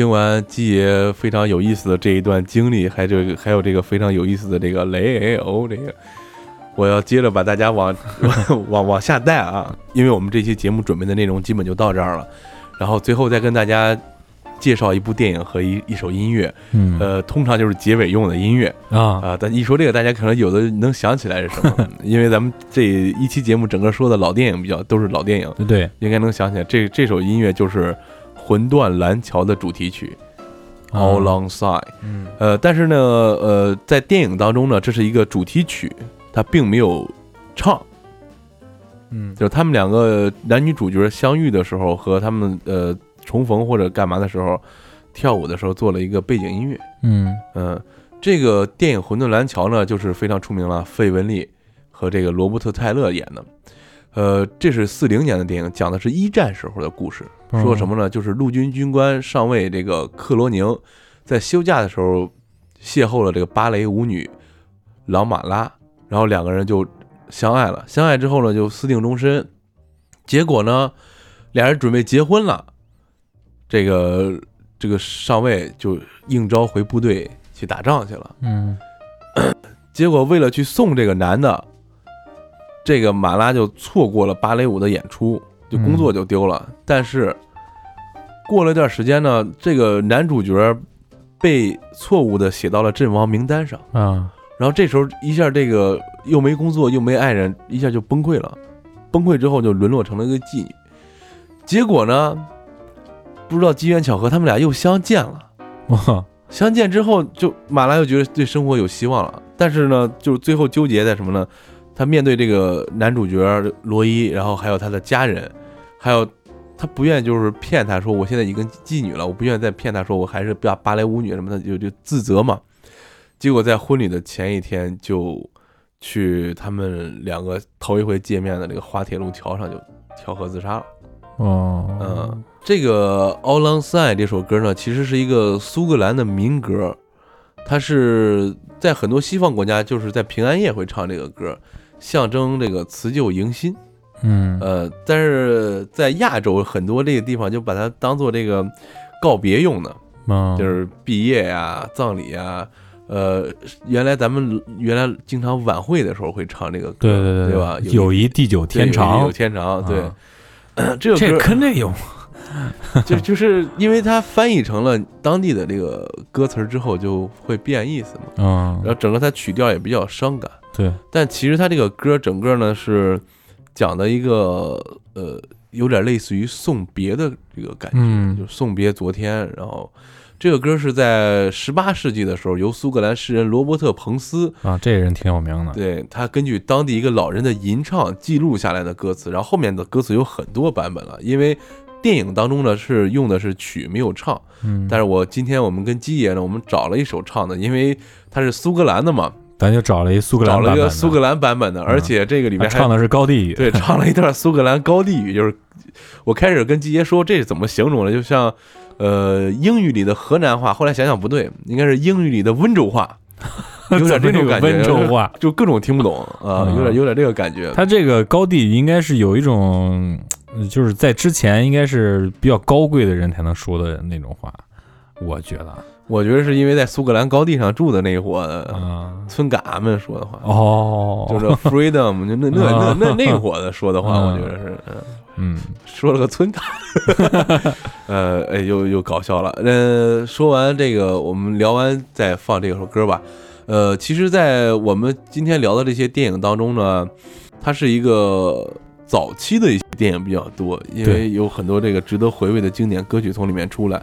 听完鸡爷非常有意思的这一段经历，还这个还有这个非常有意思的这个雷欧这个，我要接着把大家往 [LAUGHS] 往往下带啊，因为我们这期节目准备的内容基本就到这儿了，然后最后再跟大家介绍一部电影和一一首音乐，嗯。呃，通常就是结尾用的音乐啊，啊，但一说这个，大家可能有的能想起来是什么，[LAUGHS] 因为咱们这一期节目整个说的老电影比较都是老电影，对，应该能想起来，这这首音乐就是《魂断蓝桥》的主题曲《啊 All Alongside》。嗯呃，但是呢，呃，在电影当中呢，这是一个主题曲，它并没有唱，嗯就是他们两个男女主角相遇的时候和他们呃重逢或者干嘛的时候，跳舞的时候做了一个背景音乐。嗯嗯，这个电影《魂断蓝桥》呢，就是非常出名了，费雯丽和这个罗伯特·泰勒演的。呃，这是四零年的电影，讲的是一战时候的故事。说什么呢？就是陆军军官上尉这个克罗宁，在休假的时候邂逅了这个芭蕾舞女朗马拉，然后两个人就相爱了。相爱之后呢，就私定终身。结果呢，俩人准备结婚了，这个这个上尉就应召回部队去打仗去了。嗯 [COUGHS] 结果为了去送这个男的，这个马拉就错过了芭蕾舞的演出，就工作就丢了。但是过了一段时间呢，这个男主角被错误的写到了阵亡名单上。啊然后这时候一下，这个又没工作又没爱人，一下就崩溃了。崩溃之后就沦落成了一个妓女。结果呢，不知道机缘巧合，他们俩又相见了。哇相见之后，就马拉又觉得对生活有希望了。但是呢，就是最后纠结在什么呢？他面对这个男主角罗伊，然后还有他的家人，还有他不愿意就是骗他说我现在已经妓女了，我不愿意再骗他说我还是芭芭蕾舞女什么的，就就自责嘛。结果在婚礼的前一天，就去他们两个头一回见面的那个滑铁卢桥上就跳河自杀了。哦嗯，这个《All Alongside》这首歌呢，其实是一个苏格兰的民歌，它是在很多西方国家就是在平安夜会唱这个歌，象征这个辞旧迎新。嗯呃，但是在亚洲很多这个地方就把它当做这个告别用的。嗯，就是毕业呀、葬礼啊。呃，原来咱们原来经常晚会的时候会唱这个歌，对对对对吧？友谊地久天长有，天长，对啊，这个这歌跟这有 [LAUGHS] 就就是因为它翻译成了当地的这个歌词之后，就会变意思嘛。嗯然，后整个它曲调也比较伤感，对，但其实它这个歌整个呢是讲的一个呃，有点类似于送别的这个感觉，嗯就是送别昨天。然后这个歌是在十八世纪的时候，由苏格兰诗人罗伯特·彭斯，啊，这人挺有名的，对他根据当地一个老人的吟唱记录下来的歌词，然后后面的歌词有很多版本了，因为。电影当中呢是用的是曲没有唱，嗯，但是我今天我们跟基爷呢，我们找了一首唱的，因为他是苏格兰的嘛，咱就找了一苏格兰找了版本的。一个苏格兰版本的，嗯。而且这个里面唱的是高地语，对 [LAUGHS] 唱了一段苏格兰高地语，就是我开始跟季杰说这是怎么形容的，就像呃英语里的河南话，后来想想不对，应该是英语里的温州话，[LAUGHS] 有点这种感觉，温州话，就各种听不懂啊，嗯。有点有点这个感觉。他这个高地语应该是有一种，呃就是在之前应该是比较高贵的人才能说的那种话，我觉得我觉得是因为在苏格兰高地上住的那一伙的啊，村嘎们说的话。哦，就是 freedom，就 [LAUGHS] 那那那那那伙子说的话，嗯我觉得是，嗯。嗯。说了个村嘎，[LAUGHS] 呃，哎，又又搞笑了。呃，说完这个，我们聊完再放这首歌吧。呃，其实，在我们今天聊的这些电影当中呢，它是一个早期的一些电影比较多，因为有很多这个值得回味的经典歌曲从里面出来，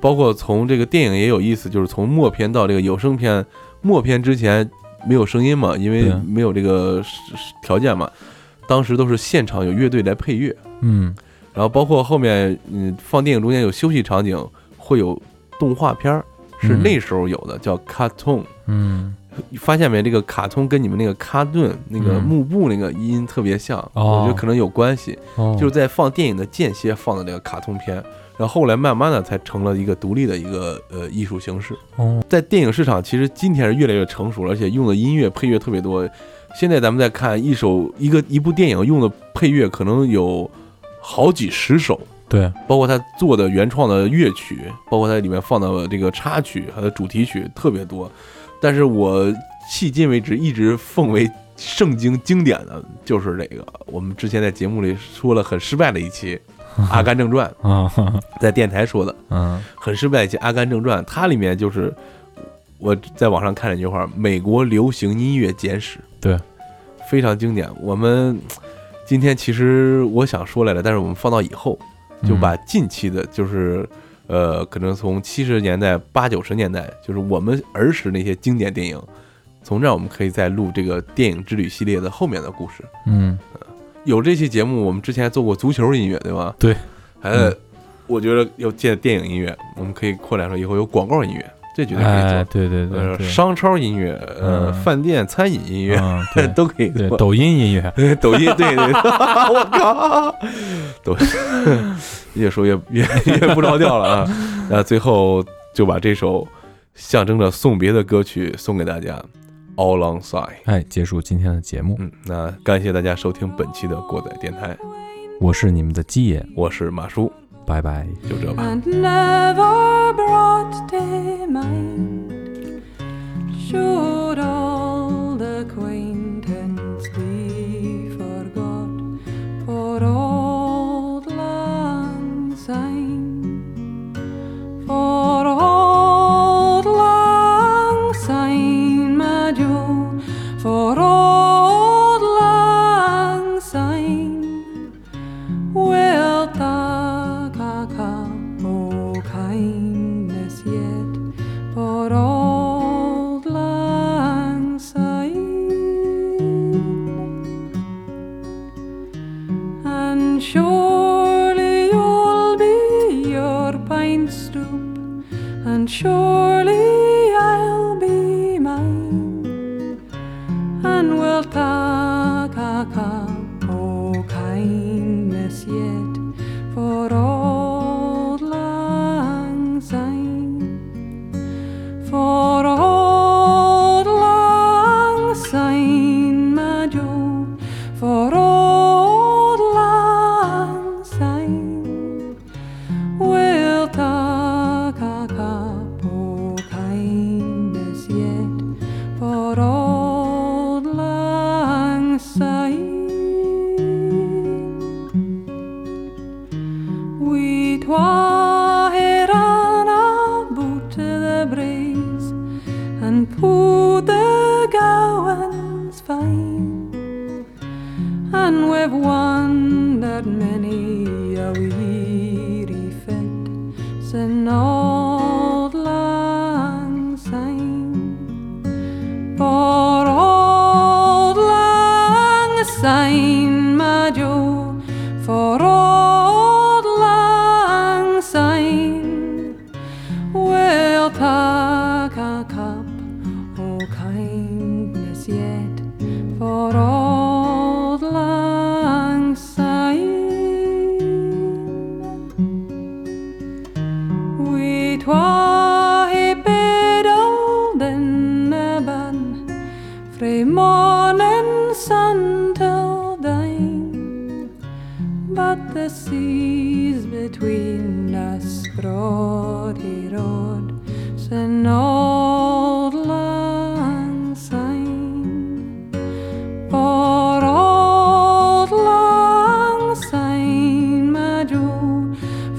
包括从这个电影也有意思，就是从默片到这个有声片，默片之前没有声音嘛，因为没有这个条件嘛，当时都是现场有乐队来配乐。嗯然后包括后面，嗯，放电影中间有休息场景，会有动画片儿，是嗯那时候有的，叫 cartoon。嗯发现没？这个卡通跟你们那个卡顿那个嗯幕布那个音特别像，哦我觉得可能有关系。哦，就是在放电影的间歇放的那个卡通片，然后后来慢慢的才成了一个独立的一个呃艺术形式。哦在电影市场，其实今天是越来越成熟了，而且用的音乐配乐特别多。现在咱们再看一首一个一部电影用的配乐，可能有好几十首。对，包括他做的原创的乐曲，包括它里面放的这个插曲，它的主题曲特别多。但是我迄今为止一直奉为圣经经典的就是这个，我们之前在节目里说了很失败的一期《阿甘正传啊，[LAUGHS]》，在电台说的嗯很失败阿甘正传》，它里面就是我在网上看了一句话：“美国流行音乐简史”，对，非常经典。我们今天其实我想说来着，但是我们放到以后。就把近期的，就是呃，可能从七十年代、八九十年代，就是我们儿时那些经典电影，从这儿我们可以再录这个电影之旅系列的后面的故事。嗯有这期节目，我们之前还做过足球音乐，对吧？对，还、嗯。我觉得要借电影音乐，我们可以扩展说以后有广告音乐，这绝对可以做。哎，对对对呃，商超音乐，呃，嗯。饭店餐饮音乐、嗯 [LAUGHS] 都可以做。对抖音音乐，[LAUGHS] 抖音，对对，[LAUGHS] 我靠，抖越说越越越不着调了啊！那最后就把这首象征着送别的歌曲送给大家，All Alongside。哎，结束今天的节目，嗯，那感谢大家收听本期的过载电台，我是你们的鸡爷，我是马叔，拜拜。就这吧。and never for old lang syne. Wilt thou oh kindness yet for old lang syne? And surely you'll be your pine stoop, and surely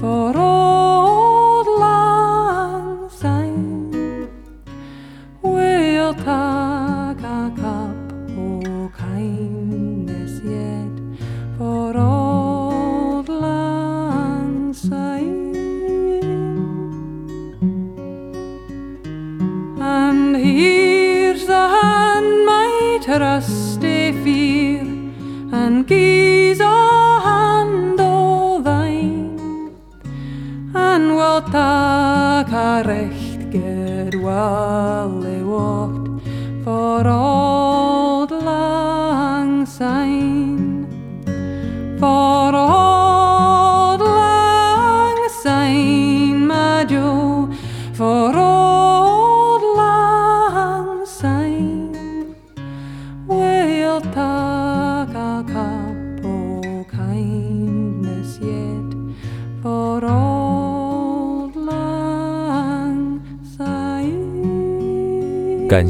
for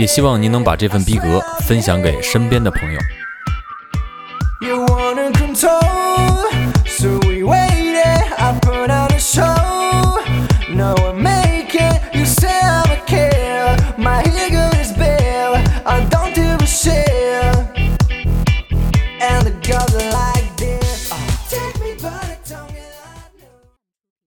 也希望您能把这份逼格分享给身边的朋友。